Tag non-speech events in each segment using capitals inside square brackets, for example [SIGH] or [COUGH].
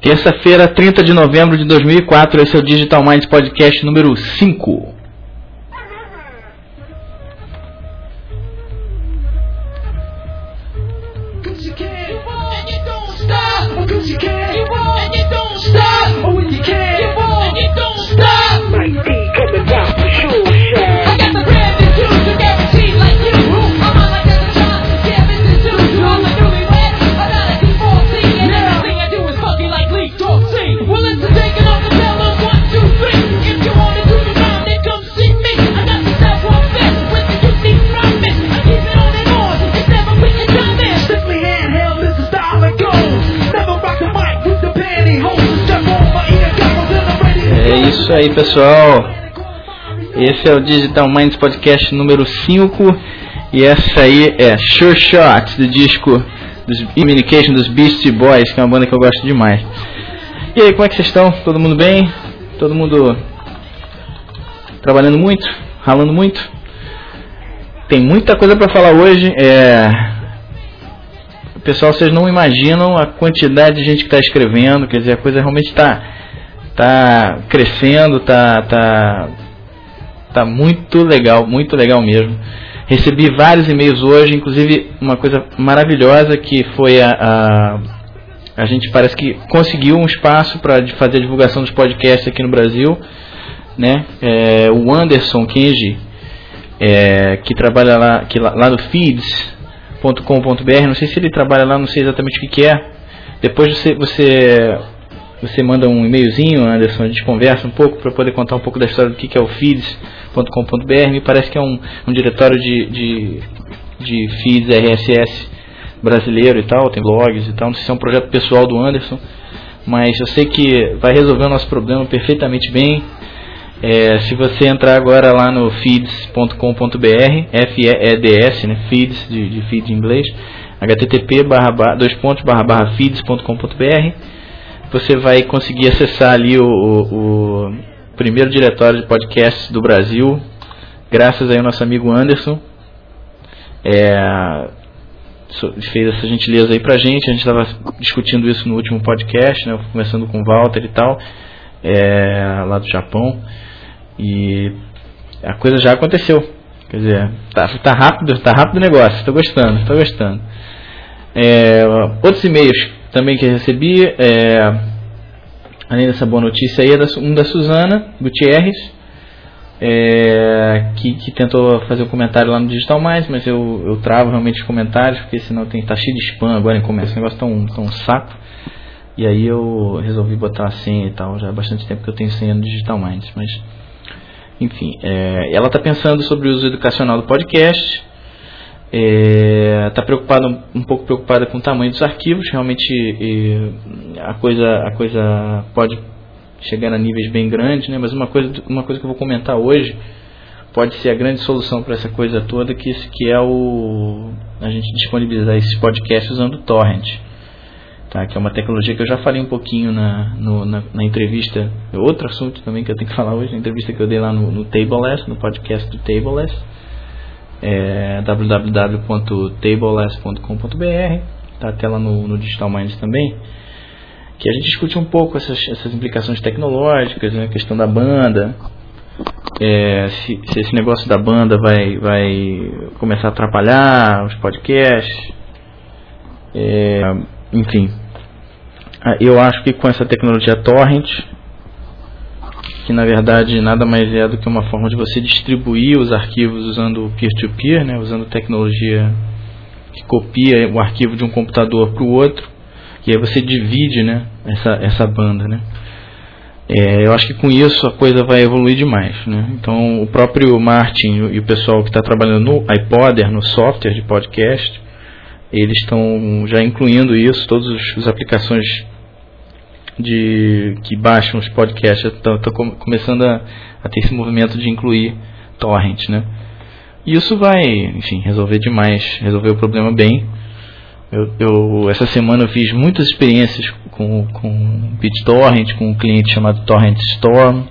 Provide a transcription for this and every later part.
Terça-feira, 30 de novembro de 2004, esse é o Digital Minds Podcast número 5. Aí, pessoal. Esse é o Digital Minds Podcast número 5 e essa aí é Sure Shot do disco dos Communication dos Beastie Boys, que é uma banda que eu gosto demais. E aí, como é que vocês estão? Todo mundo bem? Todo mundo trabalhando muito? Ralando muito? Tem muita coisa para falar hoje. É... Pessoal, vocês não imaginam a quantidade de gente que está escrevendo, quer dizer, a coisa realmente está tá crescendo, tá, tá, tá muito legal, muito legal mesmo. Recebi vários e-mails hoje, inclusive uma coisa maravilhosa que foi a, a, a gente parece que conseguiu um espaço para fazer a divulgação dos podcasts aqui no Brasil, né? É, o Anderson Kenji, é, que trabalha lá, que lá, lá no feeds.com.br, não sei se ele trabalha lá, não sei exatamente o que, que é. Depois você, você você manda um e-mailzinho, Anderson, a gente conversa um pouco para poder contar um pouco da história do que, é o feeds.com.br. Me parece que é um, um diretório de, de, de feeds RSS brasileiro e tal, tem blogs e tal. Não sei se é um projeto pessoal do Anderson, mas eu sei que vai resolver o nosso problema perfeitamente bem. É, se você entrar agora lá no feeds.com.br, F-E-E-D-S, né, feeds, de, de feed em inglês, http barra, barra, dois pontos, barra, barra feeds.com.br você vai conseguir acessar ali o, o, o, primeiro diretório de podcasts do Brasil, graças aí ao nosso amigo Anderson. É, fez essa gentileza aí pra gente, a gente estava discutindo isso no último podcast, né, começando com o Walter e tal, é, lá do Japão, e a coisa já aconteceu. Quer dizer, tá, tá rápido, tá rápido o negócio, estou gostando, estou gostando. É, outros e-mails também que recebi, é, além dessa boa notícia aí, é da, um da Suzana Gutierrez, é, que, que, tentou fazer um comentário lá no Digital Mais, mas eu, eu travo realmente os comentários, porque senão tem, tá cheio de spam agora em começo, esse negócio tá um, tá um saco. E aí eu resolvi botar a senha e tal, já há bastante tempo que eu tenho senha no Digital Minds, mas enfim, é, ela está pensando sobre o uso educacional do podcast, está é, preocupada um pouco preocupada com o tamanho dos arquivos. Realmente é, a coisa a coisa pode chegar a níveis bem grandes né? Mas uma coisa uma coisa que eu vou comentar hoje pode ser a grande solução para essa coisa toda que que é o a gente disponibilizar esses podcasts usando torrent tá? Que é uma tecnologia que eu já falei um pouquinho na no, na, na, entrevista. Outro assunto também que eu tenho que [LAUGHS] falar hoje na entrevista que eu dei lá no, no Tableless no podcast do Tableless é, www.tableless.com.br está até lá no, no Digital Minds também. Que a gente discute um pouco essas, essas implicações tecnológicas né, a questão da banda. É, se, se, esse negócio da banda vai, vai começar a atrapalhar os podcasts. É, enfim. Eu acho que com essa tecnologia torrent que na verdade nada mais é do que uma forma de você distribuir os arquivos usando peer-to-peer, -peer, né, usando tecnologia que copia o arquivo de um computador para o outro, e aí você divide né, essa, essa banda. Né. É, eu acho que com isso a coisa vai evoluir demais. Né. Então o próprio Martin e o pessoal que está trabalhando no iPodder, no software de podcast, eles estão já incluindo isso, todas as aplicações de que baixam os podcasts estão começando a, a, ter esse movimento de incluir torrent, né? E isso vai, enfim, resolver demais, resolver o problema bem. Eu, eu essa semana eu fiz muitas experiências com com BitTorrent, com um cliente chamado Torrent Storm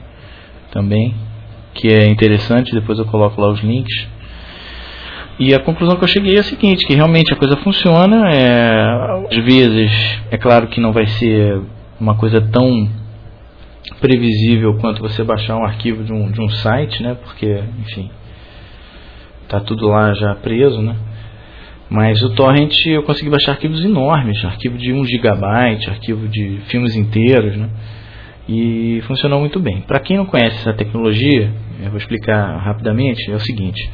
também, que é interessante. Depois eu coloco lá os links. E a conclusão que eu cheguei é a seguinte, que realmente a coisa funciona. É, às vezes, é claro que não vai ser uma coisa tão previsível quanto você baixar um arquivo de um, de um site, né? Porque, enfim, tá tudo lá já preso, né? Mas o torrent eu consegui baixar arquivos enormes, arquivo de 1 GB, arquivo de filmes inteiros, né? E funcionou muito bem. Para quem não conhece essa tecnologia, eu vou explicar rapidamente, é o seguinte: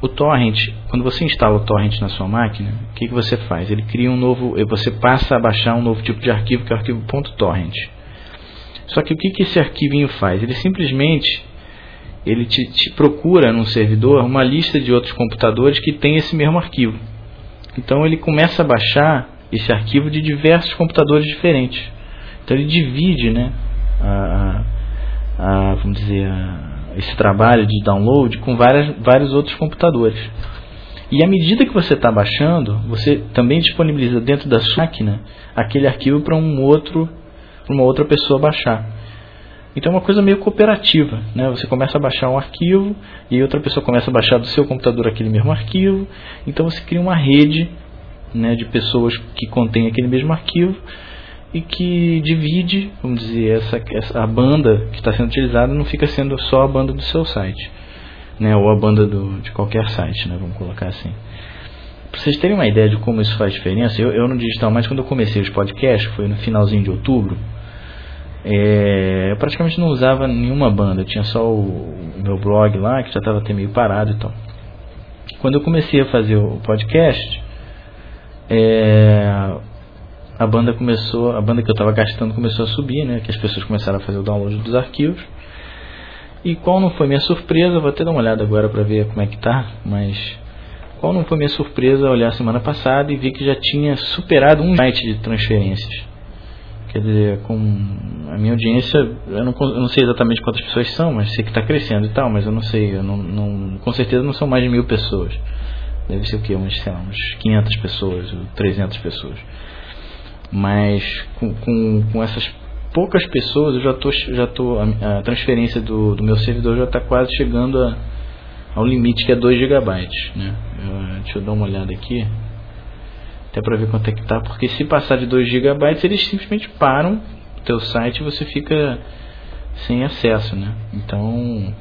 o torrent, quando você instala o torrent na sua máquina, o que, que você faz? Ele cria um novo, você passa a baixar um novo tipo de arquivo que é o arquivo .torrent. Só que o que, que esse arquivinho faz? Ele simplesmente ele te, te procura num servidor uma lista de outros computadores que tem esse mesmo arquivo. Então ele começa a baixar esse arquivo de diversos computadores diferentes. Então ele divide, né, a, a, a vamos dizer, a, esse trabalho de download com várias, vários outros computadores. E à medida que você está baixando, você também disponibiliza dentro da sua máquina aquele arquivo para um outro, uma outra pessoa baixar. Então é uma coisa meio cooperativa, né? Você começa a baixar um arquivo e outra pessoa começa a baixar do seu computador aquele mesmo arquivo. Então você cria uma rede, né, de pessoas que contém aquele mesmo arquivo e que divide, vamos dizer, essa, essa a banda que está sendo utilizada não fica sendo só a banda do seu site, né, ou a banda do, de qualquer site, né, vamos colocar assim. Para vocês terem uma ideia de como isso faz diferença, eu, eu no Digital Mais, quando eu comecei os podcasts, foi no finalzinho de outubro, é, eu praticamente não usava nenhuma banda, tinha só o, o meu blog lá, que já estava até meio parado e tal. Quando eu comecei a fazer o podcast, é, a banda começou, a banda que eu estava gastando começou a subir, né? Que as pessoas começaram a fazer o download dos arquivos. E qual não foi minha surpresa, vou até dar uma olhada agora para ver como é que tá, mas qual não foi minha surpresa olhar semana passada e ver que já tinha superado um site de transferências. Quer dizer, com a minha audiência, eu não, eu não sei exatamente quantas pessoas são, mas sei que está crescendo e tal, mas eu não sei, eu não, não, com certeza não são mais de mil pessoas. Deve ser o quê? Uns, sei lá, uns 500 pessoas, 300 pessoas. Mas com, com, com essas poucas pessoas, eu já tô, já tô a, a transferência do, do meu servidor já está quase chegando a, ao limite que é 2 GB. Né? Eu, deixa eu dar uma olhada aqui, até para ver quanto é que tá, porque se passar de 2 GB, eles simplesmente param o teu site e você fica sem acesso, né? Então,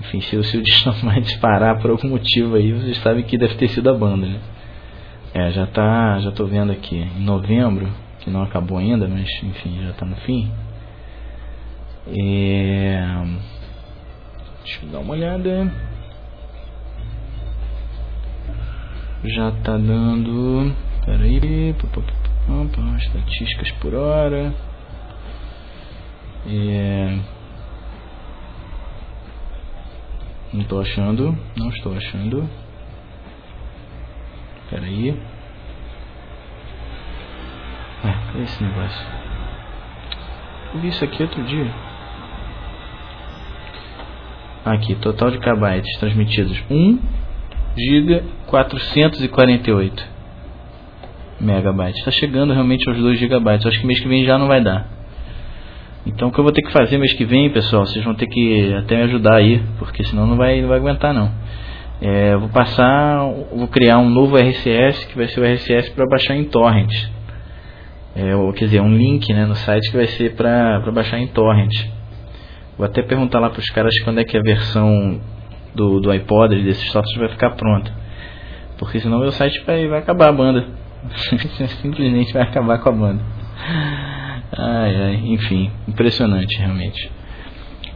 enfim, se o seu destino vai disparar por algum motivo aí, você sabe que deve ter sido a banda, né? É, já tá, já tô vendo aqui em novembro, que não acabou ainda, mas enfim, já tá no fim. É, deixa eu dar uma olhada. Já tá dando, peraí, estatísticas por hora. É, não estou achando, não estou achando. Espera aí. Ué, cadê esse negócio? Eu vi isso aqui outro dia. Aqui, total de kbytes transmitidos 1 GB 448 megabytes. Está chegando realmente aos 2 GB. Acho que mês que vem já não vai dar. Então o que eu vou ter que fazer mês que vem, pessoal, vocês vão ter que até me ajudar aí, porque senão não vai, não vai aguentar não. É, vou passar, vou criar um novo RCS que vai ser o RCS para baixar em torrent. É, ou, quer dizer, um link né, no site que vai ser para baixar em torrent. Vou até perguntar lá para os caras quando é que a versão do, do iPod desses softwares vai ficar pronta. Porque senão meu site vai, vai acabar a banda. [LAUGHS] Simplesmente vai acabar com a banda. Ai, ai, enfim, impressionante realmente.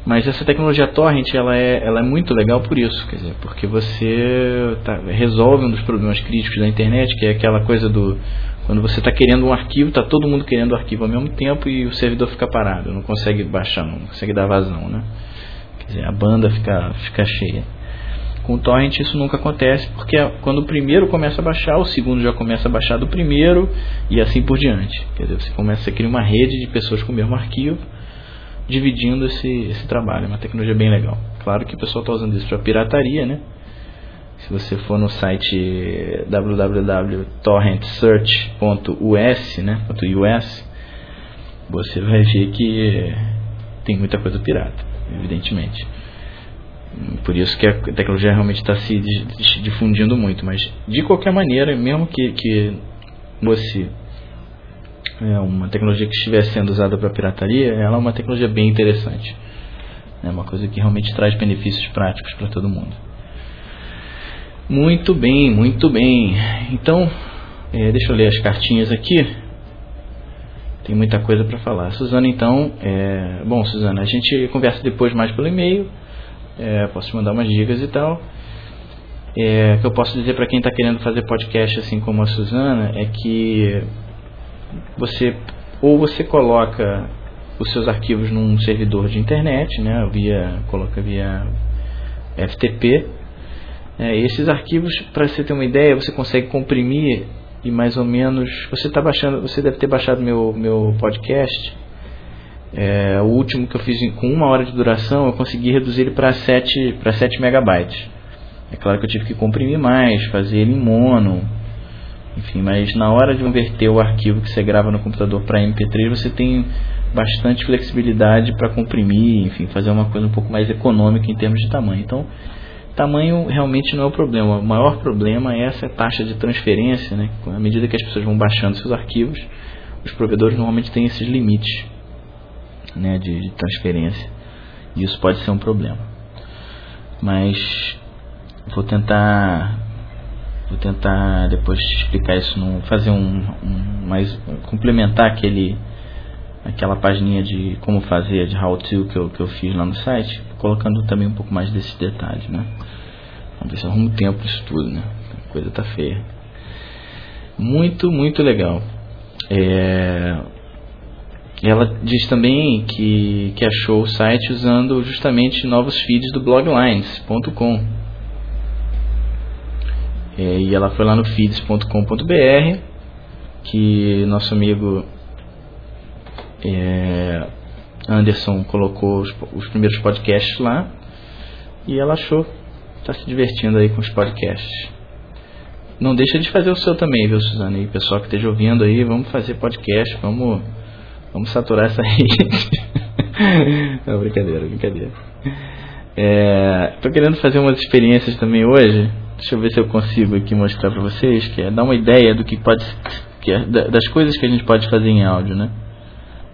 Mas essa tecnologia torrent ela é, ela é muito legal por isso, quer dizer, porque você tá, resolve um dos problemas críticos da internet, que é aquela coisa do quando você está querendo um arquivo, está todo mundo querendo o arquivo ao mesmo tempo e o servidor fica parado, não consegue baixar, não consegue dar vazão, né? Quer dizer, a banda fica, fica cheia. Com o torrent isso nunca acontece, porque quando o primeiro começa a baixar, o segundo já começa a baixar do primeiro e assim por diante. Quer dizer, você começa a criar uma rede de pessoas com o mesmo arquivo dividindo esse, esse trabalho. É uma tecnologia bem legal. Claro que o pessoal está usando isso para pirataria, né? Se você for no site www.torrentsearch.us, né, .us, você vai ver que tem muita coisa pirata, evidentemente. Por isso que a tecnologia realmente está se difundindo muito. Mas de qualquer maneira, mesmo que, que fosse é uma tecnologia que estiver sendo usada para pirataria, ela é uma tecnologia bem interessante. É uma coisa que realmente traz benefícios práticos para todo mundo. Muito bem, muito bem. Então, é, deixa eu ler as cartinhas aqui. Tem muita coisa para falar. Suzana, então, é, bom, Suzana, a gente conversa depois mais pelo e-mail. É, posso te mandar umas dicas e tal. É, o que eu posso dizer para quem está querendo fazer podcast assim como a Suzana é que você ou você coloca os seus arquivos num servidor de internet, né, via coloca via FTP. É, esses arquivos, para você ter uma ideia, você consegue comprimir e mais ou menos você está baixando, você deve ter baixado meu meu podcast. É, o último que eu fiz com uma hora de duração, eu consegui reduzir ele para 7 para 7 megabytes. É claro que eu tive que comprimir mais, fazer ele em mono, enfim, mas na hora de converter o arquivo que você grava no computador para MP3, você tem bastante flexibilidade para comprimir, enfim, fazer uma coisa um pouco mais econômica em termos de tamanho. Então, tamanho realmente não é o problema. O maior problema é essa taxa de transferência, né? À medida que as pessoas vão baixando seus arquivos, os provedores normalmente têm esses limites, né, de, de transferência. E isso pode ser um problema. Mas vou tentar vou tentar depois explicar isso no, fazer um, um mais complementar aquele aquela página de como fazer de how to que eu, que eu fiz lá no site colocando também um pouco mais desses detalhes né? Vamos ver se arrumo tempo isso tudo né? A coisa tá feia. Muito muito legal. É, ela diz também que, que achou o site usando justamente novos feeds do bloglines.com e ela foi lá no feeds.com.br, que nosso amigo é, Anderson colocou os, os, primeiros podcasts lá e ela achou, está se divertindo aí com os podcasts. Não deixa de fazer o seu também, viu, Suzana? E pessoal que esteja ouvindo aí, vamos fazer podcast, vamos, vamos saturar essa rede. [LAUGHS] Não, brincadeira, brincadeira. É, querendo fazer umas experiências também hoje Deixa eu ver se eu consigo aqui mostrar para vocês, que é dar uma ideia do que pode que é, das coisas que a gente pode fazer em áudio, né?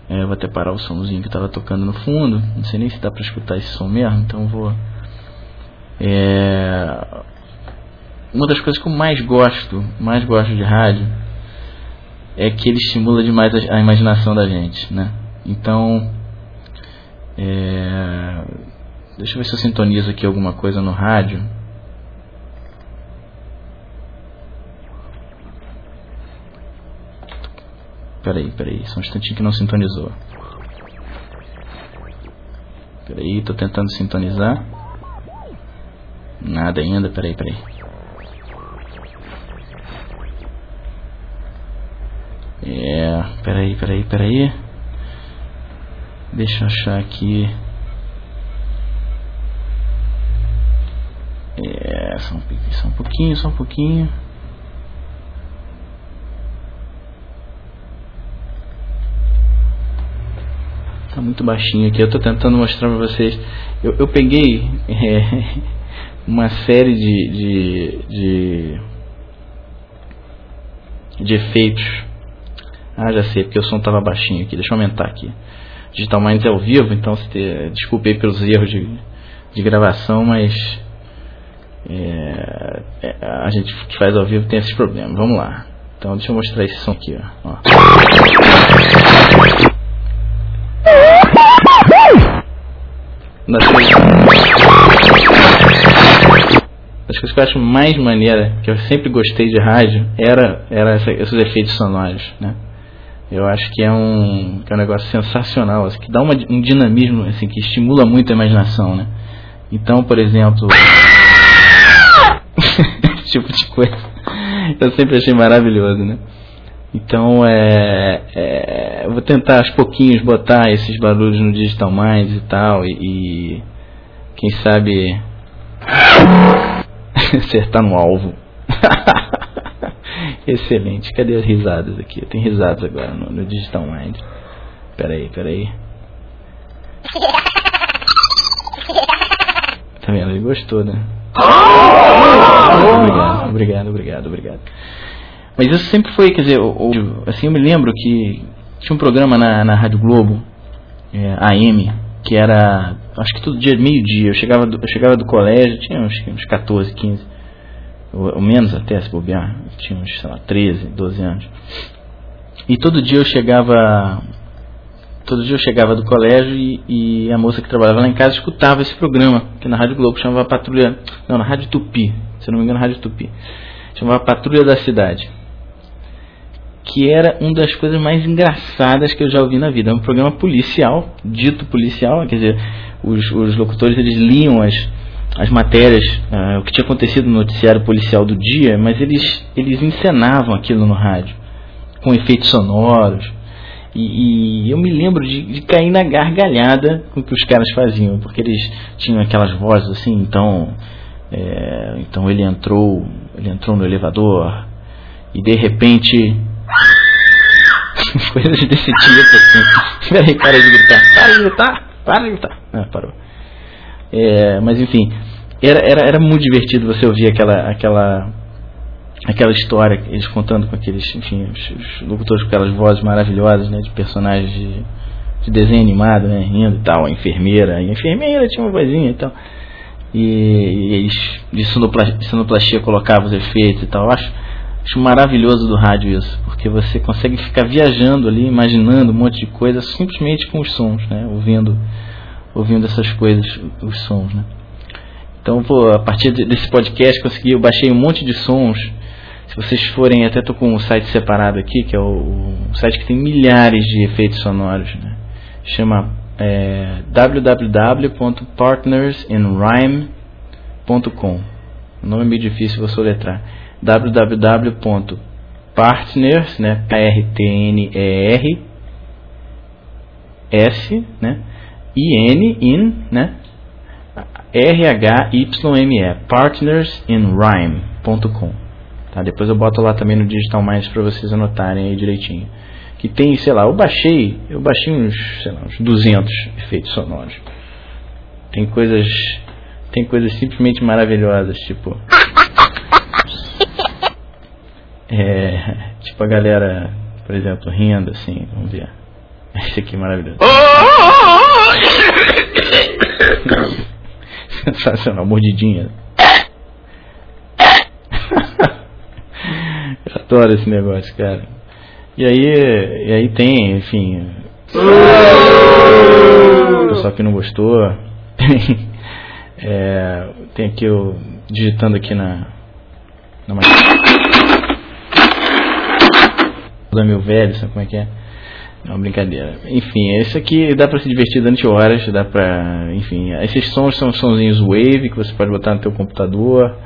É, vou até parar o somzinho que estava tocando no fundo. Não sei nem se dá para escutar esse som mesmo, então vou. É, uma das coisas que eu mais gosto, mais gosto de rádio, é que ele estimula demais a, a imaginação da gente, né? Então, é, deixa eu ver se eu sintonizo aqui alguma coisa no rádio. Peraí, peraí, só um instantinho que não sintonizou. Peraí, tô tentando sintonizar. Nada ainda, peraí, peraí. É, peraí, peraí, peraí. Deixa eu achar aqui. É, só um, só um pouquinho, só um pouquinho. Tá muito baixinho aqui. Eu tô tentando mostrar pra vocês. Eu, eu peguei [LAUGHS] é, uma série de, de, de, de efeitos. Ah, já sei, porque o som tava baixinho aqui. Deixa eu aumentar aqui. Digital Minds é ao vivo, então se desculpei pelos erros de, de gravação, mas é, é, a gente que faz ao vivo tem esses problemas. Vamos lá. Então deixa eu mostrar esse som aqui. Ó. ó. Das coisas, das coisas que eu acho mais maneira, que eu sempre gostei de rádio, era, era essa, esses efeitos sonoros, né? Eu acho que é um, que é um negócio sensacional, assim, que dá uma, um dinamismo, assim, que estimula muito a imaginação, né? Então, por exemplo, [LAUGHS] esse tipo de coisa, eu sempre achei maravilhoso, né? Então é, é, vou tentar aos pouquinhos botar esses barulhos no Digital Minds e tal e, e quem sabe [LAUGHS] acertar no alvo. [LAUGHS] Excelente. Cadê as risadas aqui? Tem risadas agora no, no Digital Mind. Peraí, peraí. Tá vendo? Ele gostou, né? [LAUGHS] Obrigado, obrigado, obrigado, obrigado. Mas isso sempre foi, quer dizer, assim, eu me lembro que tinha um programa na, na Rádio Globo, é, AM, que era, acho que todo dia, meio-dia. Eu chegava, do, eu chegava do colégio, tinha uns, uns 14, 15, ou, ou menos até, se bobear, tinha uns, sei lá, 13, 12 anos. E todo dia eu chegava todo dia eu chegava do colégio e, e, a moça que trabalhava lá em casa escutava esse programa, que na Rádio Globo chamava Patrulha. Não, na Rádio Tupi, se não me engano, Rádio Tupi. Chamava Patrulha da Cidade. Que era uma das coisas mais engraçadas que eu já ouvi na vida. É um programa policial, dito policial, quer dizer, os, os locutores eles liam as, as matérias, uh, o que tinha acontecido no noticiário policial do dia, mas eles, eles encenavam aquilo no rádio, com efeitos sonoros e, e, eu me lembro de, de, cair na gargalhada com o que os caras faziam, porque eles tinham aquelas vozes assim, então, é, então ele entrou, ele entrou no elevador e de repente [LAUGHS] coisas desse tipo assim. Peraí, para de gritar, para de gritar, para de gritar. Ah, parou. É, mas enfim, era, era, era muito divertido você ouvir aquela, aquela aquela história, eles contando com aqueles, enfim, os, os locutores com aquelas vozes maravilhosas, né, de personagens de, de desenho animado, né, rindo e tal, a enfermeira, a enfermeira tinha uma vozinha e tal. E, eles de sonoplastia, sonoplastia colocavam os efeitos e tal. Eu acho, acho maravilhoso do rádio isso, porque você consegue ficar viajando ali, imaginando um monte de coisa simplesmente com os sons, né, ouvindo ouvindo essas coisas, os sons, né. Então, pô, a partir desse podcast consegui, eu baixei um monte de sons se vocês forem, até estou com um site separado aqui, que é o, um site que tem milhares de efeitos sonoros. Né? Chama é, www.partnersinrhyme.com. O nome é meio difícil, vou soletrar. www.partners, né? P-R-T-N-E-R S, né? I-N, in, né? R-H-Y-M-E, partnersinrhyme.com. Tá? Depois eu boto lá também no Digital Mais para vocês anotarem aí direitinho. Que tem, sei lá, eu baixei, eu baixei uns, sei lá, uns 200 efeitos sonoros. Tem coisas, tem coisas simplesmente maravilhosas, tipo é, tipo a galera, por exemplo, rindo assim, vamos ver. Esse aqui é maravilhoso. Sensacional, mordidinha. Eu adoro esse negócio, cara. E aí, e aí tem, enfim. O pessoal que não gostou. é, tem aqui o. digitando aqui na. na da meu velho, sabe como é que é? Não, brincadeira. Enfim, esse aqui dá pra se divertir durante horas, dá pra. Enfim, esses sons são sonzinhos wave que você pode botar no teu computador.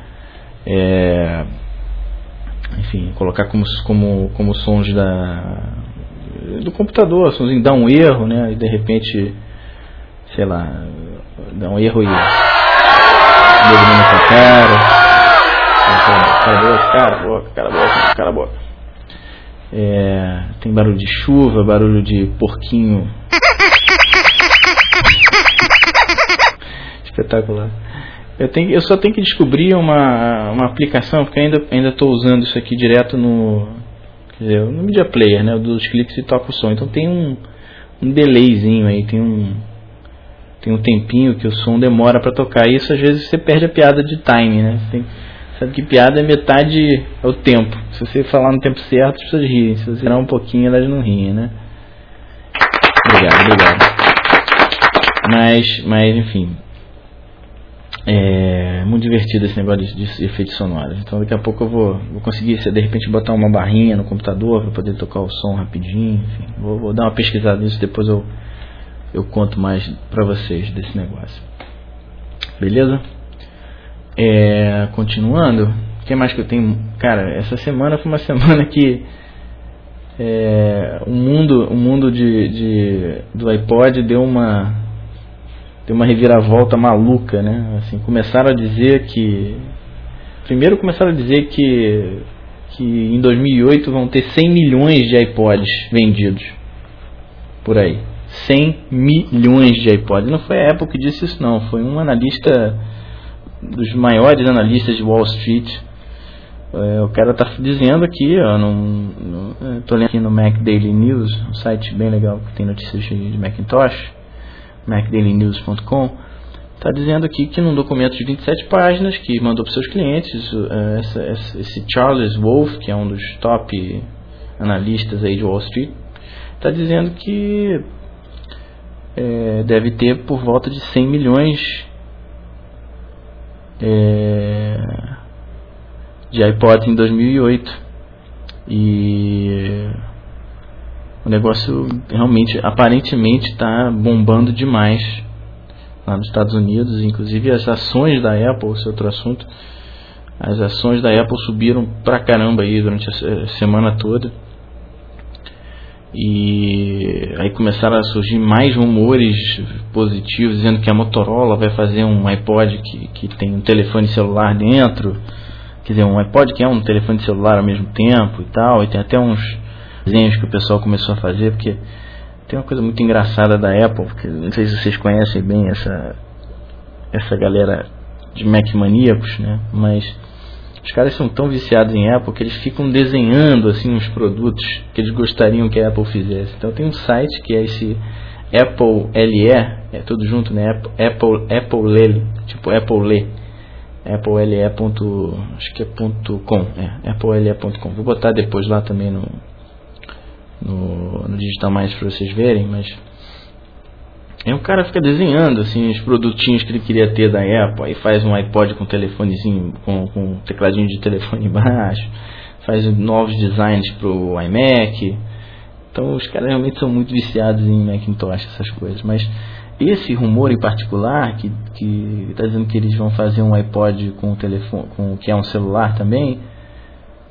É, enfim, colocar como, como, como sons da, do computador, sonzinho dá um erro, né? E de repente, sei lá, dá um erro e domina com cara. Cala a boca, cala a boca, cala a boca, cala a boca. É, tem barulho de chuva, barulho de porquinho. Espetacular. Eu, tenho, eu só tenho que descobrir uma, uma aplicação, porque ainda ainda estou usando isso aqui direto no, dizer, no Media Player, né? Dos cliques e toca o som. Então tem um, um delayzinho aí, tem um tem um tempinho que o som demora para tocar. E isso às vezes você perde a piada de time, né? Tem, sabe que piada é metade é o tempo. Se você falar no tempo certo, as pessoas riem. Se você esperar um pouquinho, elas não riem, né? Obrigado, obrigado. Mas, mas enfim, é muito divertido esse negócio de, de efeitos sonoros. Então daqui a pouco eu vou, vou conseguir, de repente, botar uma barrinha no computador para poder tocar o som rapidinho. Enfim, vou, vou, dar uma pesquisada nisso, depois eu, eu conto mais para vocês desse negócio. Beleza? É, continuando, o que mais que eu tenho? Cara, essa semana foi uma [LAUGHS] semana que é, o mundo, o mundo de, de, do iPod deu uma tem uma reviravolta maluca, né? Assim, começaram a dizer que primeiro começaram a dizer que que em 2008 vão ter 100 milhões de iPods vendidos por aí. 100 milhões de iPods. Não foi a Apple que disse isso não, foi um analista dos maiores analistas de Wall Street. É, o cara tá dizendo aqui, no, no, tô lendo aqui no Mac Daily News, um site bem legal que tem notícias de Macintosh, macdailynews.com, tá dizendo aqui que num documento de 27 páginas que mandou para seus clientes, uh, essa, essa, esse Charles Wolf, que é um dos top analistas aí de Wall Street, está dizendo que é, deve ter por volta de 100 milhões é, de iPods em 2008 e o negócio realmente aparentemente está bombando demais lá nos Estados Unidos. Inclusive as ações da Apple esse outro assunto as ações da Apple subiram pra caramba aí durante a semana toda e aí começaram a surgir mais rumores positivos dizendo que a Motorola vai fazer um iPod que, que tem um telefone celular dentro. Quer dizer, um iPod que é um telefone celular ao mesmo tempo e tal. E tem até uns desenhos que o pessoal começou a fazer, porque tem uma coisa muito engraçada da Apple, porque não sei se vocês conhecem bem essa, essa galera de Mac maníacos, né? Mas os caras são tão viciados em Apple que eles ficam desenhando assim os produtos que eles gostariam que a Apple fizesse. Então tem um site que é esse Apple LE, é tudo junto, né? Apple Apple LE, tipo Apple LE. AppleLE. Ponto, acho que é ponto .com, é, applele.com. Vou botar depois lá também no no, no Digital Mais para vocês verem, mas Aí o cara fica desenhando assim os produtinhos que ele queria ter da Apple, aí faz um iPod com telefonezinho, com, com um tecladinho de telefone [LAUGHS] embaixo, faz novos designs pro iMac. Então os caras realmente são muito viciados em Macintosh, essas coisas. Mas esse rumor em particular, que está dizendo que eles vão fazer um iPod com telefone, com que é um celular também,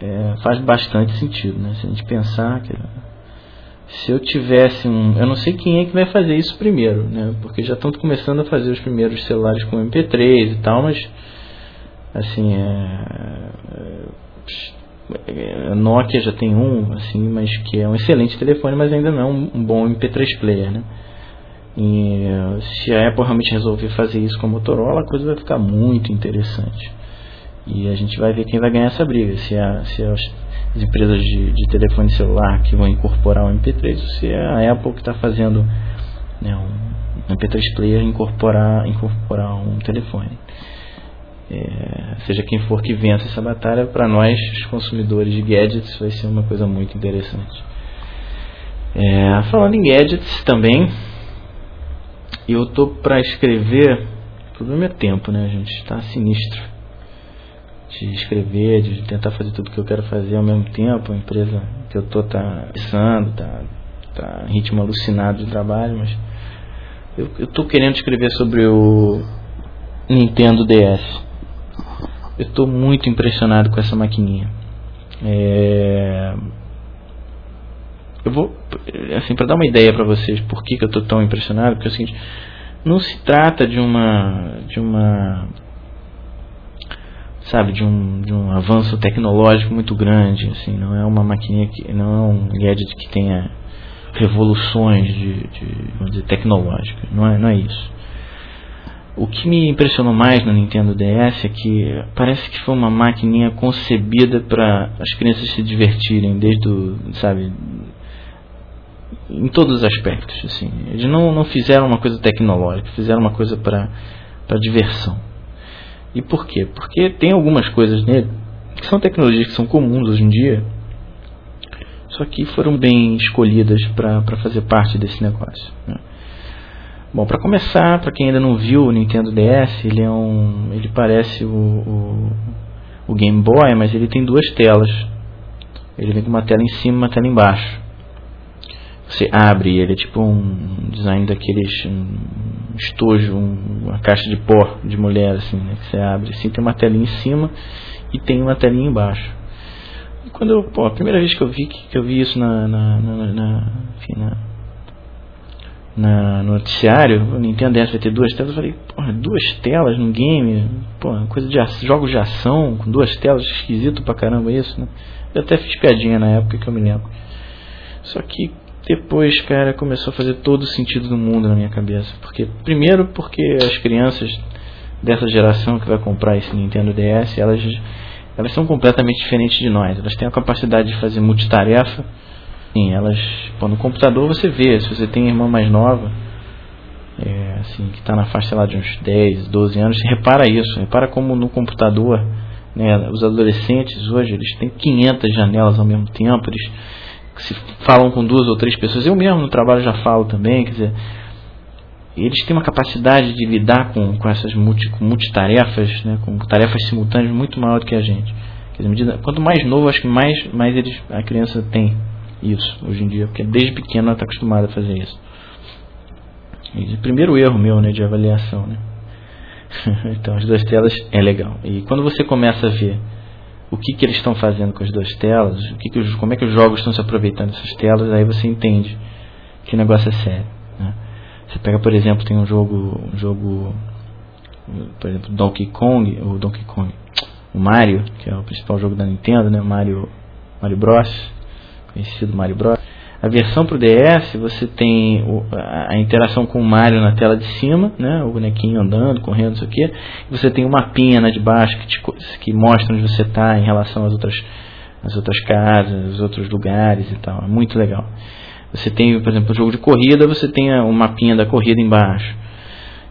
é, faz bastante sentido, né? Se a gente pensar que se eu tivesse um. Eu não sei quem é que vai fazer isso primeiro, né? Porque já estão começando a fazer os primeiros celulares com MP3 e tal, mas. Assim, é, é, a Nokia já tem um, assim, mas que é um excelente telefone, mas ainda não é um bom MP3 player, né? E se a Apple realmente resolver fazer isso com a Motorola, a coisa vai ficar muito interessante. E a gente vai ver quem vai ganhar essa briga. Se, a, se as as empresas de, de telefone celular que vão incorporar o MP3, ou se é a Apple que está fazendo né, um MP3 player incorporar, incorporar um telefone. É, seja quem for que vença essa batalha, para nós, os consumidores de gadgets, vai ser uma coisa muito interessante. É, falando em gadgets também, eu tô para escrever. O problema é tempo, né, gente? Está sinistro de escrever, de tentar fazer tudo que eu quero fazer ao mesmo tempo. A empresa que eu tô tá pensando, tá, tá em ritmo alucinado de trabalho, mas eu, eu tô querendo escrever sobre o Nintendo DS. Eu estou muito impressionado com essa maquininha. É... Eu vou, assim, para dar uma ideia para vocês por que, que eu estou tão impressionado, porque é o seguinte, não se trata de uma de uma sabe, de um, de um avanço tecnológico muito grande, assim, não é uma maquininha que não é um gadget que tenha revoluções de, de vamos dizer, tecnológicas, não é, não é isso. O que me impressionou mais no Nintendo DS é que parece que foi uma maquininha concebida para as crianças se divertirem desde o, sabe, em todos os aspectos, assim. Eles não, não fizeram uma coisa tecnológica, fizeram uma coisa para para diversão. E por quê? Porque tem algumas coisas nele que são tecnologias que são comuns hoje em dia, só que foram bem escolhidas para fazer parte desse negócio. Né? Bom, para começar, para quem ainda não viu o Nintendo DS, ele é um, ele parece o, o, o Game Boy, mas ele tem duas telas. Ele vem com uma tela em cima e uma tela embaixo você abre ele é tipo um design daqueles um estojo, um, uma caixa de pó de mulher assim, né, que você abre assim, tem uma telinha em cima e tem uma telinha embaixo. E quando eu, pô, a primeira vez que eu vi que eu vi isso na na, na, na, enfim, na, na no noticiário, o Nintendo DS vai ter duas telas, eu falei, porra, duas telas num game, pô, coisa de jogos de ação com duas telas, esquisito pra caramba isso, né? Eu até fiz piadinha na época que eu me lembro. Só que depois, cara, começou a fazer todo o sentido do mundo na minha cabeça. Porque primeiro porque as crianças dessa geração que vai comprar esse Nintendo DS, elas elas são completamente diferentes de nós. Elas têm a capacidade de fazer multitarefa. Sim, elas, pô, no computador você vê, se você tem irmã mais nova, é, assim, que está na faixa lá, de uns 10, 12 anos, repara isso, repara como no computador, né, os adolescentes hoje, eles têm 500 janelas ao mesmo tempo, eles se falam com duas ou três pessoas, eu mesmo no trabalho já falo também, quer dizer, eles têm uma capacidade de lidar com, com essas multi, com multitarefas, né, com tarefas simultâneas muito maior do que a gente. Quer dizer, medida, quanto mais novo, acho que mais, mais eles, a criança tem isso hoje em dia, porque desde pequeno ela está acostumada a fazer isso. Primeiro erro meu né, de avaliação. Né? [LAUGHS] então, as duas telas é legal. E quando você começa a ver o que, que eles estão fazendo com as duas telas, o que que como é que os jogos estão se aproveitando dessas telas, aí você entende que negócio é sério. Né? Você pega, por exemplo, tem um jogo, um jogo, por exemplo, Donkey Kong, ou Donkey Kong, o Mario, que é o principal jogo da Nintendo, né? Mario, Mario Bros, conhecido Mario Bros. A versão para o DS você tem a, interação com o Mario na tela de cima, né? o bonequinho andando, correndo, não sei o que. Você tem uma na de baixo que, te, que mostra onde você está em relação às outras, às outras casas, os outros lugares e tal. É muito legal. Você tem, por exemplo, o jogo de corrida, você tem o mapinha da corrida embaixo.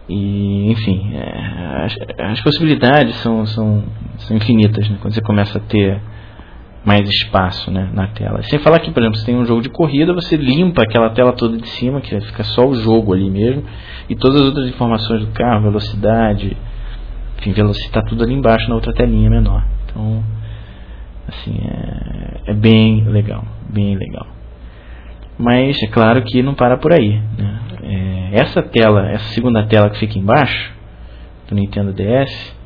E, enfim, é, as, as, possibilidades são, são, são infinitas né? quando você começa a ter mais espaço né, na tela. Sem falar que, por exemplo, você tem um jogo de corrida, você limpa aquela tela toda de cima, que fica só o jogo ali mesmo, e todas as outras informações do carro, velocidade, enfim, velocidade, está tudo ali embaixo na outra telinha menor. Então, assim, é, é bem legal, bem legal. Mas é claro que não para por aí. Né? É, essa tela, essa segunda tela que fica embaixo do Nintendo DS,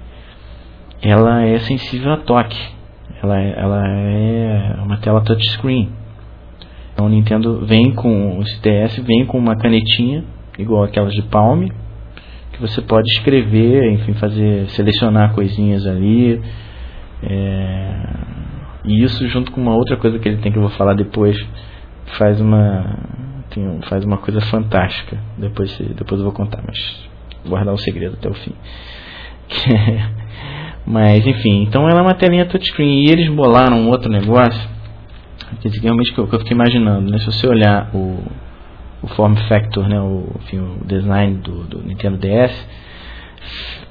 ela é sensível a toque ela, é, ela é uma tela touchscreen. Então o Nintendo vem com o CTS vem com uma canetinha igual aquelas de Palm que você pode escrever, enfim, fazer selecionar coisinhas ali. É, e isso junto com uma outra coisa que ele tem que eu vou falar depois faz uma tem, faz uma coisa fantástica. Depois depois eu vou contar, mas vou guardar o segredo até o fim. [LAUGHS] Mas enfim, então ela é uma telinha touchscreen e eles bolaram um outro negócio que realmente que eu, que eu fiquei imaginando, né? Se você olhar o, o form factor, né? O, enfim, o design do, do Nintendo DS,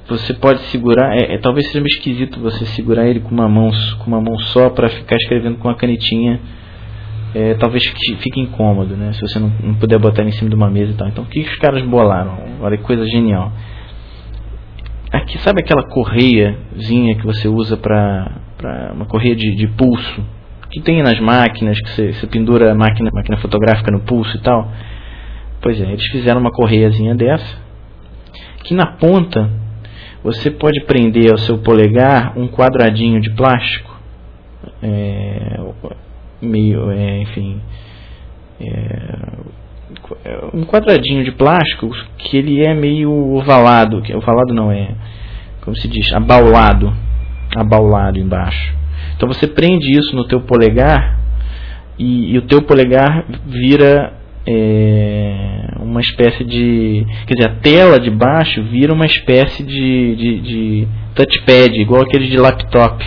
você pode segurar, é, é, talvez seja meio esquisito você segurar ele com uma mão, com uma mão só para ficar escrevendo com a canetinha. É, talvez fique incômodo, né? Se você não, não puder botar ele em cima de uma mesa e tal. Então, o que, os caras bolaram? Olha que coisa genial aqui sabe aquela correiazinha que você usa para uma correia de, de, pulso? Que tem nas máquinas que você, você pendura a máquina, máquina fotográfica no pulso e tal? Pois é eles fizeram uma correiazinha dessa que na ponta você pode prender ao seu polegar um quadradinho de plástico é, meio é, enfim é, um quadradinho de plástico que ele é meio ovalado, que ovalado não é, como se diz, abaulado, abaulado embaixo. Então você prende isso no teu polegar e, e o teu polegar vira é, uma espécie de, quer dizer, a tela de baixo vira uma espécie de, de, de touchpad, igual aquele de laptop.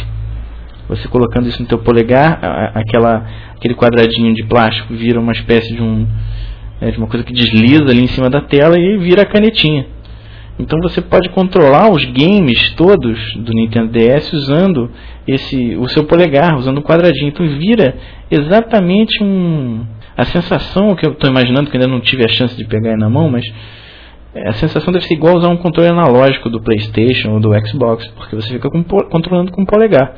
Você colocando isso no teu polegar, aquela, aquele quadradinho de plástico vira uma espécie de um é de uma coisa que desliza ali em cima da tela e vira a canetinha. Então você pode controlar os games todos do Nintendo DS usando esse o seu polegar, usando o quadradinho. Então vira exatamente um a sensação que eu estou imaginando que ainda não tive a chance de pegar na mão, mas a sensação deve ser igual usar um controle analógico do PlayStation ou do Xbox, porque você fica com, controlando com o polegar.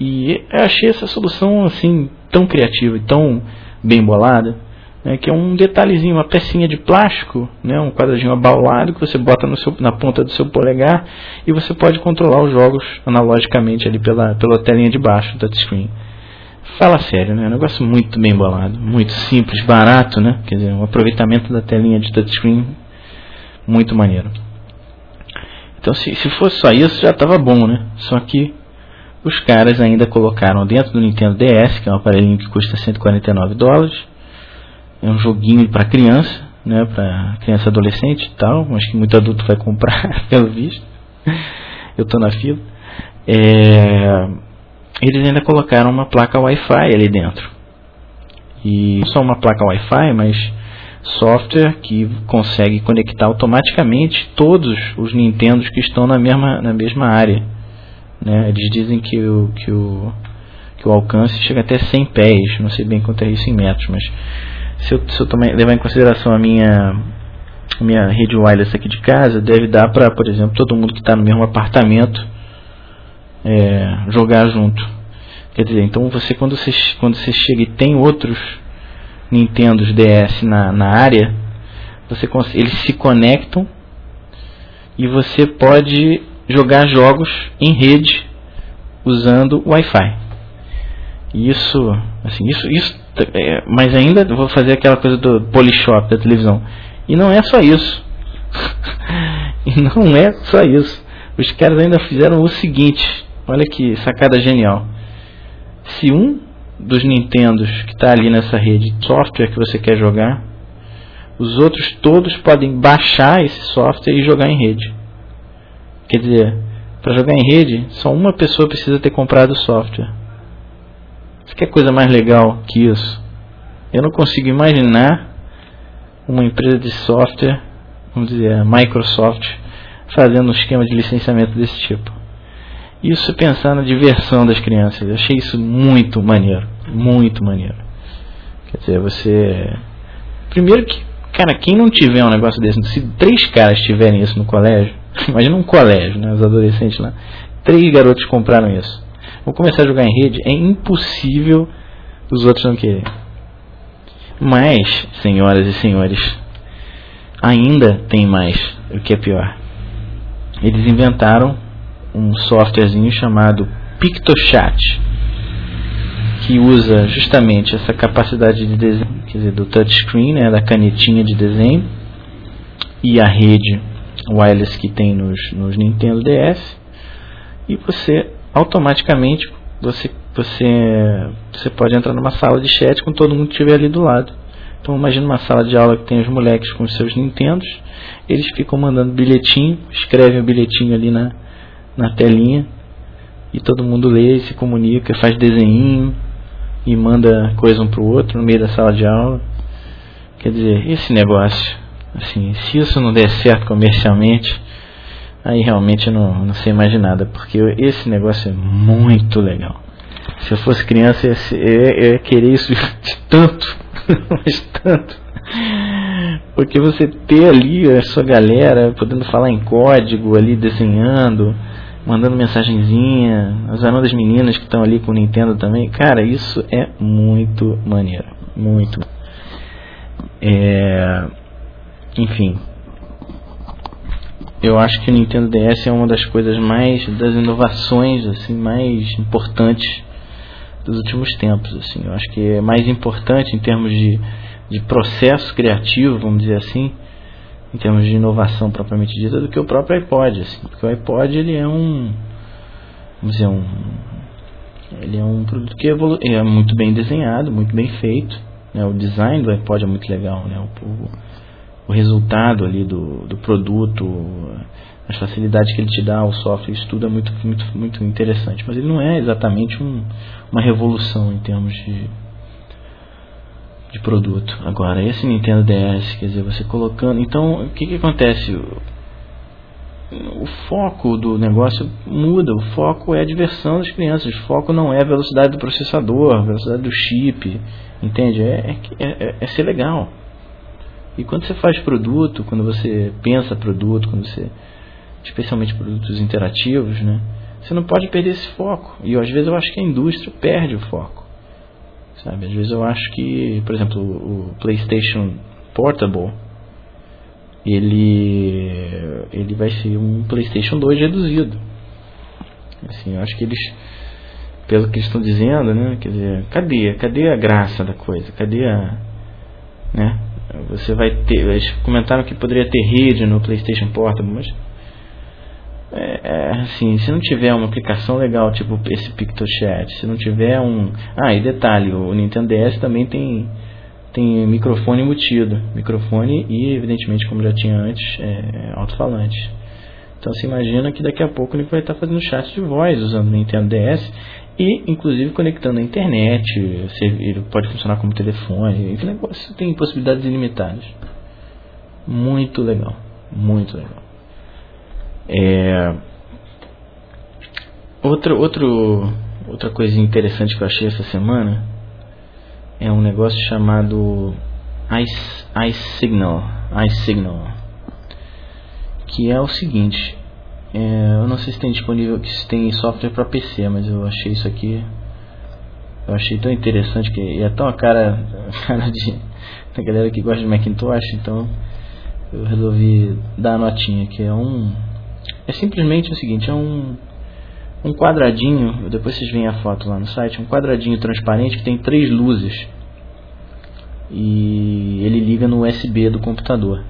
E eu achei essa solução assim tão criativa e tão bem bolada né, que é um detalhezinho, uma pecinha de plástico, né, um quadradinho abaulado que você bota seu, na ponta do seu polegar e você pode controlar os jogos analogicamente ali pela, pela telinha de baixo do touchscreen. Fala sério, né? É um negócio muito bem bolado, muito simples, barato, né? Quer dizer, um aproveitamento da telinha de touchscreen muito maneiro. Então, se, se fosse só isso, já estava bom, né? Só que os caras ainda colocaram dentro do Nintendo DS, que é um aparelhinho que custa 149 dólares, é um joguinho para criança, né, para criança adolescente e tal, acho que muito adulto vai comprar, [LAUGHS] pelo visto. Eu estou na fila. É, eles ainda colocaram uma placa Wi-Fi ali dentro. E não só uma placa Wi-Fi, mas software que consegue conectar automaticamente todos os Nintendos que estão na mesma, na mesma área. Né? Eles dizem que o, que, o, que o alcance chega até 100 pés, não sei bem quanto é isso em metros, mas se eu, se eu tomar, levar em consideração a minha, minha rede wireless aqui de casa, deve dar para, por exemplo, todo mundo que está no mesmo apartamento é, jogar junto. Quer dizer, então você quando você, quando você chega e tem outros Nintendos DS na, na área, você eles se conectam e você pode jogar jogos em rede usando Wi-Fi. Isso, assim, isso, isso, é, mas ainda vou fazer aquela coisa do Polishop da televisão. E não é só isso. [LAUGHS] e não é só isso. Os caras ainda fizeram o seguinte. Olha que sacada genial. Se um dos Nintendos que está ali nessa rede software que você quer jogar, os outros todos podem baixar esse software e jogar em rede. Quer dizer, para jogar em rede, só uma pessoa precisa ter comprado o software. Você quer coisa mais legal que isso? Eu não consigo imaginar uma empresa de software, vamos dizer, a Microsoft, fazendo um esquema de licenciamento desse tipo. Isso pensar na diversão das crianças. Eu achei isso muito maneiro. Muito maneiro. Quer dizer, você. Primeiro que, cara, quem não tiver um negócio desse, se três caras tiverem isso no colégio, [LAUGHS] imagina um colégio, né? Os adolescentes lá. Três garotos compraram isso. Vou começar a jogar em rede, é impossível os outros não querem. Mas, senhoras e senhores, ainda tem mais, o que é pior. Eles inventaram um softwarezinho chamado PictoChat, que usa justamente essa capacidade de desenho, quer dizer, do touchscreen, né, da canetinha de desenho, e a rede wireless que tem nos, nos Nintendo DS, e você automaticamente você, você, você pode entrar numa sala de chat com todo mundo que estiver ali do lado. Então imagina uma sala de aula que tem os moleques com os seus Nintendos, eles ficam mandando bilhetinho, escrevem o bilhetinho ali na, na telinha e todo mundo lê, se comunica, faz desenho e manda coisa um pro outro no meio da sala de aula. Quer dizer, esse negócio, assim, se isso não der certo comercialmente, aí realmente não, não sei mais nada, porque esse negócio é muito legal. Se eu fosse criança, eu ia, querer isso de tanto, [LAUGHS] mas tanto. Porque você ter ali a sua galera podendo falar em código, ali desenhando, mandando mensagenzinha, usando das meninas que estão ali com o Nintendo também. Cara, isso é muito maneiro. Muito. É... Enfim. Eu acho que o Nintendo DS é uma das coisas mais. das inovações assim, mais importantes dos últimos tempos. Assim. Eu acho que é mais importante em termos de, de processo criativo, vamos dizer assim em termos de inovação propriamente dita do que o próprio iPod, assim, porque o iPod ele é um vamos dizer um ele é um produto que evolu é muito bem desenhado, muito bem feito, né? O design do iPod é muito legal, né? O, o resultado ali do, do produto, as facilidades que ele te dá, o software, isso tudo é muito muito muito interessante, mas ele não é exatamente um, uma revolução em termos de de produto. Agora, esse Nintendo DS, quer dizer, você colocando. Então, o que, que acontece? O foco do negócio muda. O foco é a diversão das crianças. O foco não é a velocidade do processador, a velocidade do chip. Entende? É, é, é, é ser legal. E quando você faz produto, quando você pensa produto, quando você. Especialmente produtos interativos, né? Você não pode perder esse foco. E às vezes eu acho que a indústria perde o foco. Sabe? Às vezes eu acho que, por exemplo, o PlayStation Portable ele ele vai ser um PlayStation 2 reduzido. Assim, eu acho que eles pelo que estão dizendo, né, quer dizer, cadê, cadê a graça da coisa? Cadê a, né? Você vai ter, eles comentaram que poderia ter rede no PlayStation Portable, mas é, é, assim, se não tiver uma aplicação legal, tipo esse PictoChat, se não tiver um. Ah, e detalhe, o Nintendo DS também tem, tem microfone embutido. Microfone e, evidentemente, como já tinha antes, é, alto-falante. Então se imagina que daqui a pouco ele vai estar fazendo chat de voz usando o Nintendo DS E, inclusive, conectando a internet, ele pode funcionar como telefone, esse negócio tem possibilidades ilimitadas. Muito legal, muito legal. É, outro, outro, outra coisa interessante que eu achei essa semana é um negócio chamado iSignal, iSignal que é o seguinte, é, eu não sei se tem disponível, se tem software para PC, mas eu achei isso aqui, eu achei tão interessante que e é tão a cara, [LAUGHS] cara de da galera que gosta de Macintosh, então eu resolvi dar a notinha que é um, é simplesmente o seguinte, é um um quadradinho, depois vocês veem a foto lá no site, um quadradinho transparente que tem três luzes e ele liga no USB do computador.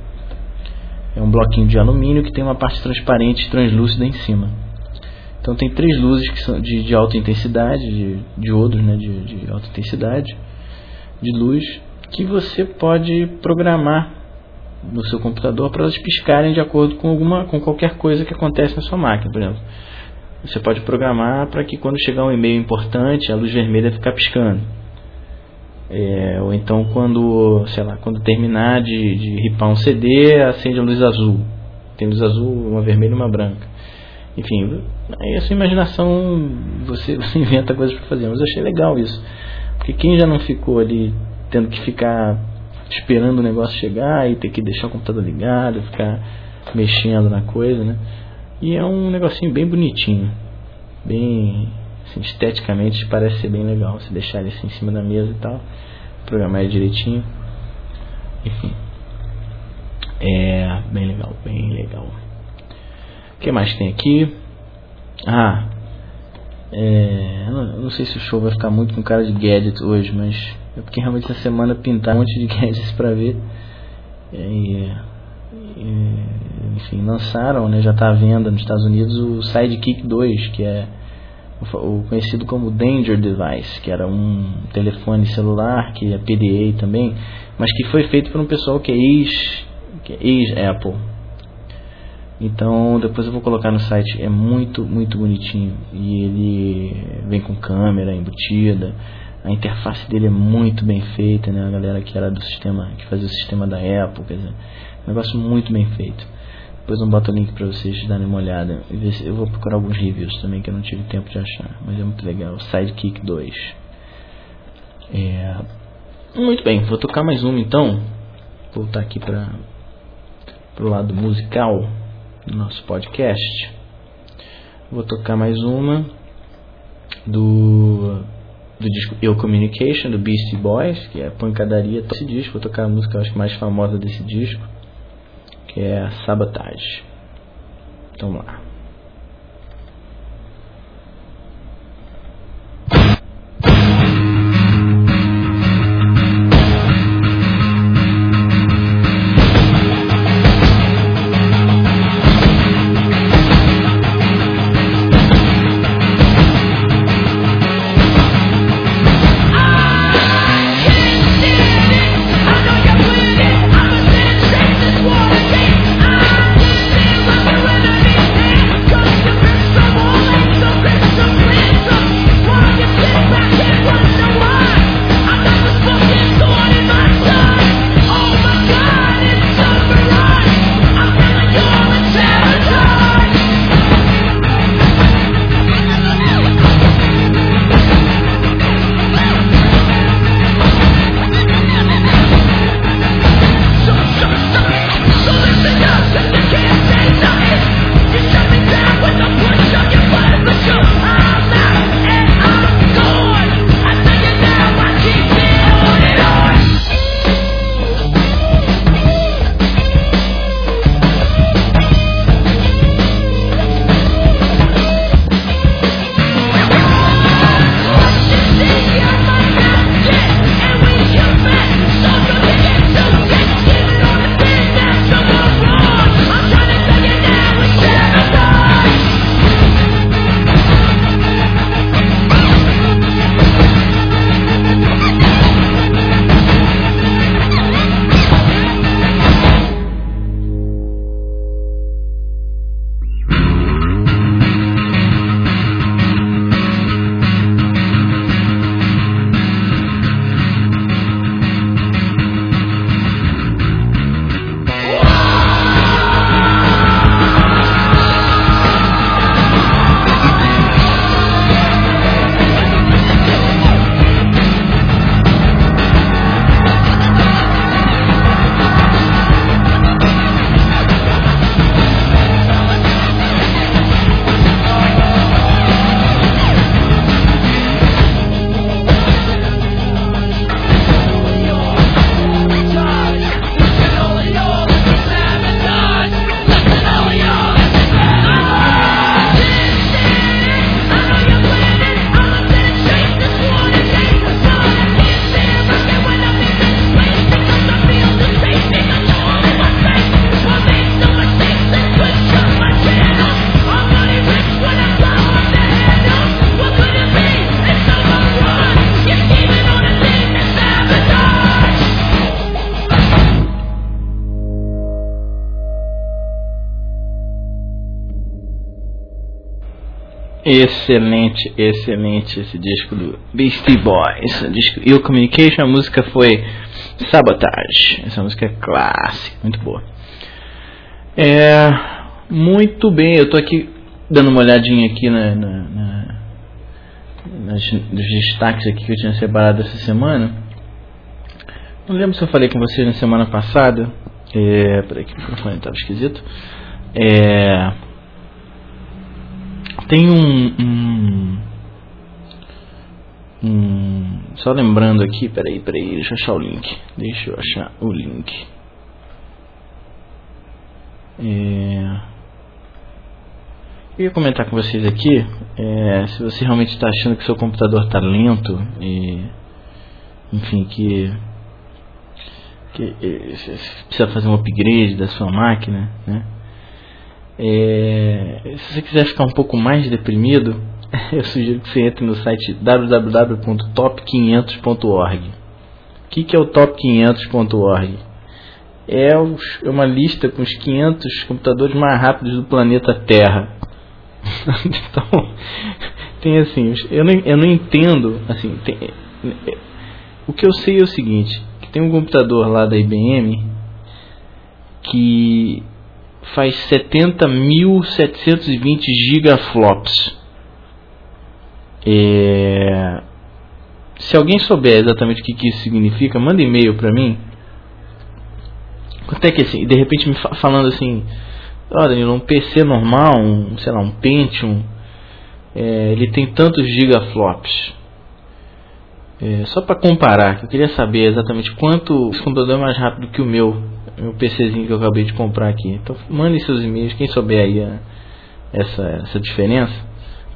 É um bloquinho de alumínio que tem uma parte transparente e translúcida em cima. Então tem três luzes que são de, de alta intensidade, de diodos né, de, de alta intensidade de luz, que você pode programar no seu computador para elas piscarem de acordo com alguma com qualquer coisa que acontece na sua máquina, por exemplo. Você pode programar para que quando chegar um e-mail importante, a luz vermelha ficar piscando. É, ou então quando, sei lá, quando terminar de, de ripar um CD, acende a luz azul. Tem luz azul, uma vermelha e uma branca. Enfim, aí a sua imaginação, você, [LAUGHS] você inventa coisas para fazer. Mas eu achei legal isso. Porque quem já não ficou ali tendo que ficar esperando o negócio chegar e ter que deixar o computador ligado, ficar mexendo na coisa, né? E é um negocinho bem bonitinho. Bem assim, esteticamente parece ser bem legal. Se deixar ele assim em cima da mesa e tal. Programar ele direitinho. Enfim. É bem legal, bem legal. O que mais tem aqui? Ah. É, não, sei se o show vai ficar muito com cara de gadget hoje, mas é porque realmente essa semana pintar um monte de [LAUGHS] gadgets pra ver. E, e, enfim, lançaram, né, já está à venda nos Estados Unidos o Sidekick 2, que é o, conhecido como Danger Device, que era um telefone celular, que é PDA também, mas que foi feito por um pessoal que é ex, que é ex-Apple. Então, depois eu vou colocar no site, é muito, muito bonitinho. E ele vem com câmera embutida. A interface dele é muito bem feita, né? A galera que era do sistema, que fazia o sistema da Apple, quer dizer, um negócio muito bem feito. Depois eu boto o link para vocês darem uma olhada. E ver se- Eu vou procurar alguns reviews também que eu não tive tempo de achar, mas é muito legal. Sidekick 2. É... Muito bem, vou tocar mais uma então. Voltar aqui para pro lado musical do nosso podcast. Vou tocar mais uma do do disco Ill Communication do Beastie Boys, que é pancadaria esse disco. Vou tocar a música acho que mais famosa desse disco, que é a Sabotage. Então vamos lá. Excelente, excelente esse disco do Beastie Boys. O disco Ill Communication, a música foi Sabotage. Essa música é clássica, muito boa. É, muito bem, eu tô aqui dando uma olhadinha aqui na, na, na nas, nos destaques aqui que eu tinha separado essa semana. Não lembro se eu falei com vocês na semana passada. É, peraí que o microfone estava esquisito. É, tem um, um, um, Só lembrando aqui, peraí, peraí, deixa eu achar o link. Deixa eu achar o link. É, eu ia comentar com vocês aqui é, se você realmente está achando que seu computador está lento e enfim que, que precisa fazer um upgrade da sua máquina, né? É, se você quiser ficar um pouco mais deprimido, [LAUGHS] eu sugiro que você entre no site www.top500.org. O que, que é o top500.org? É, é uma lista com os 500 computadores mais rápidos do planeta Terra. [LAUGHS] então, [LAUGHS] tem assim, eu não, eu não entendo, assim, tem, o que eu sei é o seguinte, que tem um computador lá da IBM que faz 70.720 gigaflops. É... Se alguém souber exatamente o que, que isso significa, manda e-mail para mim. Quanto é que assim, de repente me falando assim, olha, Danilo, um PC normal, um, sei lá, um Pentium, é, ele tem tantos gigaflops. É, só para comparar, eu queria saber exatamente quanto esse computador é mais rápido que o meu meu PCzinho que eu acabei de comprar aqui. Então mandem seus e-mails, quem souber aí a, essa, essa diferença.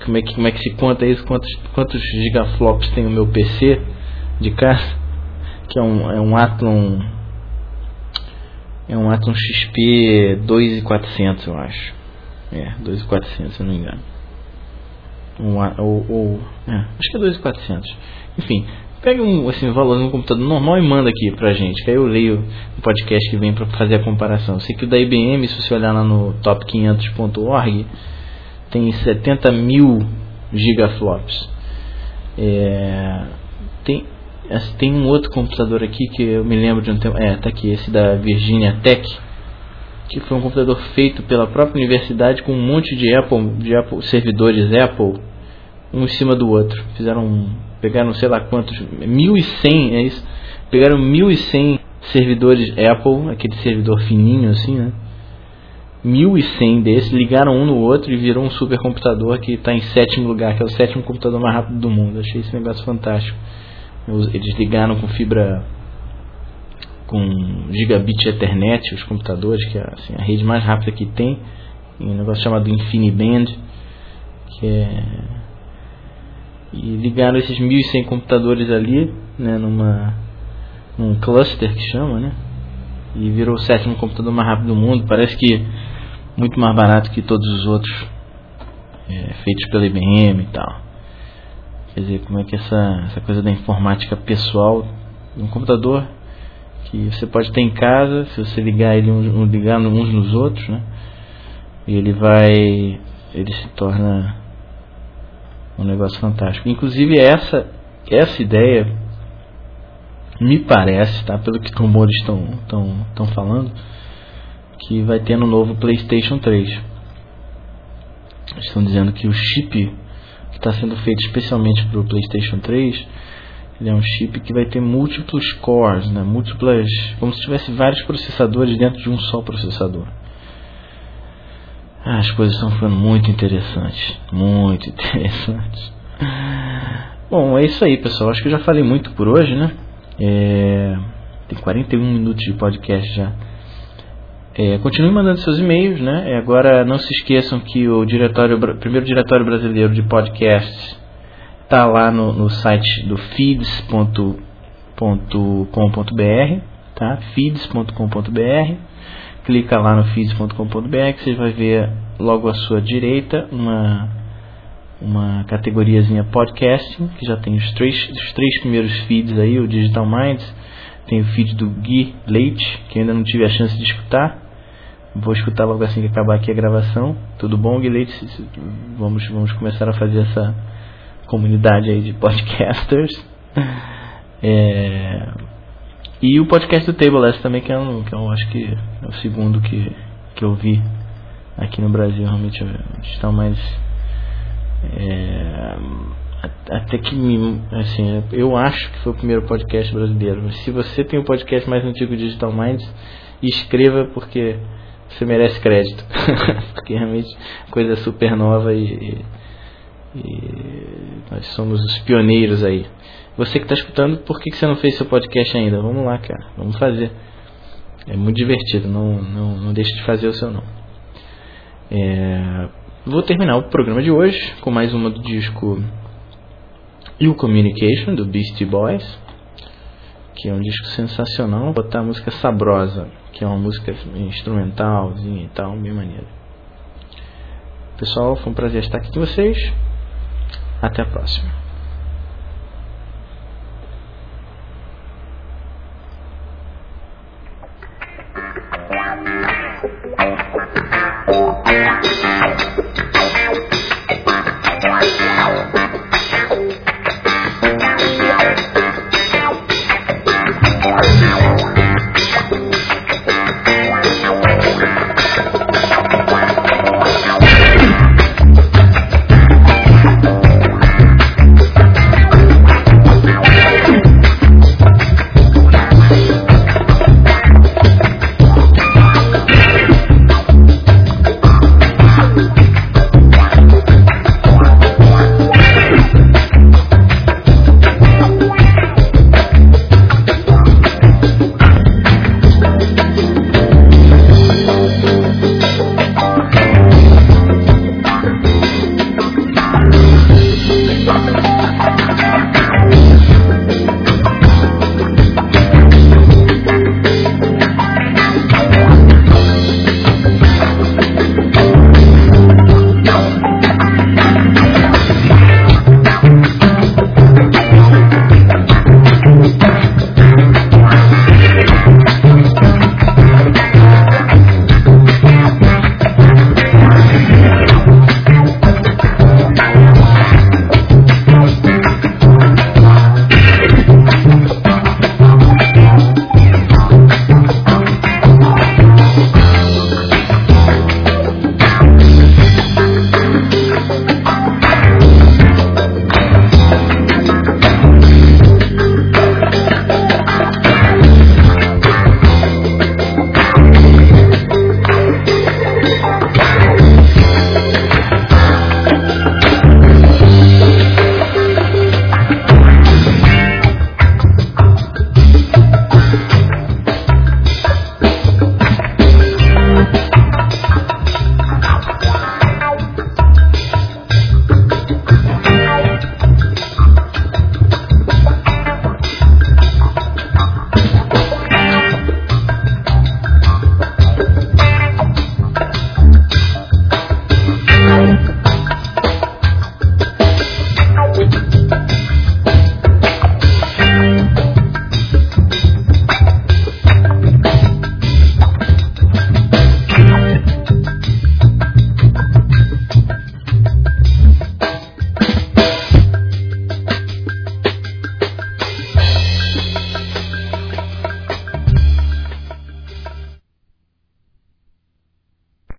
Como é, que, como é que se conta isso? Quantos, quantos gigaflops tem o meu PC de casa? Que é um, é um Athlon. É um Athlon XP 2400, eu acho. É, 2400, se não me engano. Um, ou, ou, é, acho que é 2400. Enfim, Pega um assim, valor no computador normal e manda aqui pra gente, que aí eu leio o podcast que vem para fazer a comparação. Sei que o da IBM, se você olhar lá no top500.org, tem 70 mil gigaflops. É, tem, tem um outro computador aqui que eu me lembro de um tempo. É, tá aqui, esse da Virginia Tech, que foi um computador feito pela própria universidade com um monte de Apple, de Apple servidores Apple, um em cima do outro. Fizeram um pegaram sei lá quantos, 1100, é isso? Pegaram 1100 servidores Apple, aquele servidor fininho assim, né? 1100 desses, ligaram um no outro e virou um supercomputador que está em sétimo lugar, que é o sétimo computador mais rápido do mundo. Achei esse negócio fantástico. Eles ligaram com fibra com gigabit Ethernet os computadores, que é assim, a rede mais rápida que tem, um negócio chamado InfiniBand, que é e ligaram esses 1.100 computadores ali, né, numa num cluster que chama, né? E virou o sétimo computador mais rápido do mundo. Parece que muito mais barato que todos os outros é, feitos pela IBM e tal. Quer dizer, como é que essa, essa coisa da informática pessoal, um computador que você pode ter em casa, se você ligar ele um, ligar uns nos outros, né? Ele vai, ele se torna um negócio fantástico. Inclusive essa essa ideia me parece, tá, pelo que rumores estão estão estão falando, que vai ter no novo PlayStation 3. Estão dizendo que o chip que está sendo feito especialmente para o PlayStation 3 ele é um chip que vai ter múltiplos cores, né? múltiplas, como se tivesse vários processadores dentro de um só processador. Ah, as coisas estão ficando muito interessantes. Muito [LAUGHS] interessantes. Bom, é isso aí, pessoal. Acho que eu já falei muito por hoje, né? É... Tem 41 minutos de podcast já. É, continue mandando seus e-mails, né? É, agora não se esqueçam que o diretório, primeiro diretório brasileiro de podcasts está lá no, no site do feeds.com.br, tá? feeds.com.br clica lá no feeds.com.br que você vai ver logo à sua direita uma uma categoriazinha podcasting que já tem os três, os três primeiros feeds aí, o Digital Minds, tem o feed do Gui Leite, que ainda não tive a chance de escutar, Vou escutar logo assim que acabar aqui a gravação. Tudo bom, Guilherme? Vamos, vamos começar a fazer essa comunidade aí de podcasters. [LAUGHS] É, e o podcast do Table também, que é um, que eu acho que é o segundo que, que eu vi aqui no Brasil. Realmente está mais. É, até que assim, eu acho que foi o primeiro podcast brasileiro. Se você tem um podcast mais antigo Digital Minds, escreva porque você merece crédito. [LAUGHS] porque realmente coisa super nova e, e, e, nós somos os pioneiros aí. Você que está escutando, por que, que você não fez seu podcast ainda? Vamos lá, cara, vamos fazer. É muito divertido, não, não, não deixe de fazer o seu não. É, vou terminar o programa de hoje com mais uma do disco You Communication, do Beastie Boys, que é um disco sensacional. Vou botar a música Sabrosa, que é uma música instrumentalzinha e tal, bem maneira. Pessoal, foi um prazer estar aqui com vocês. Até a próxima.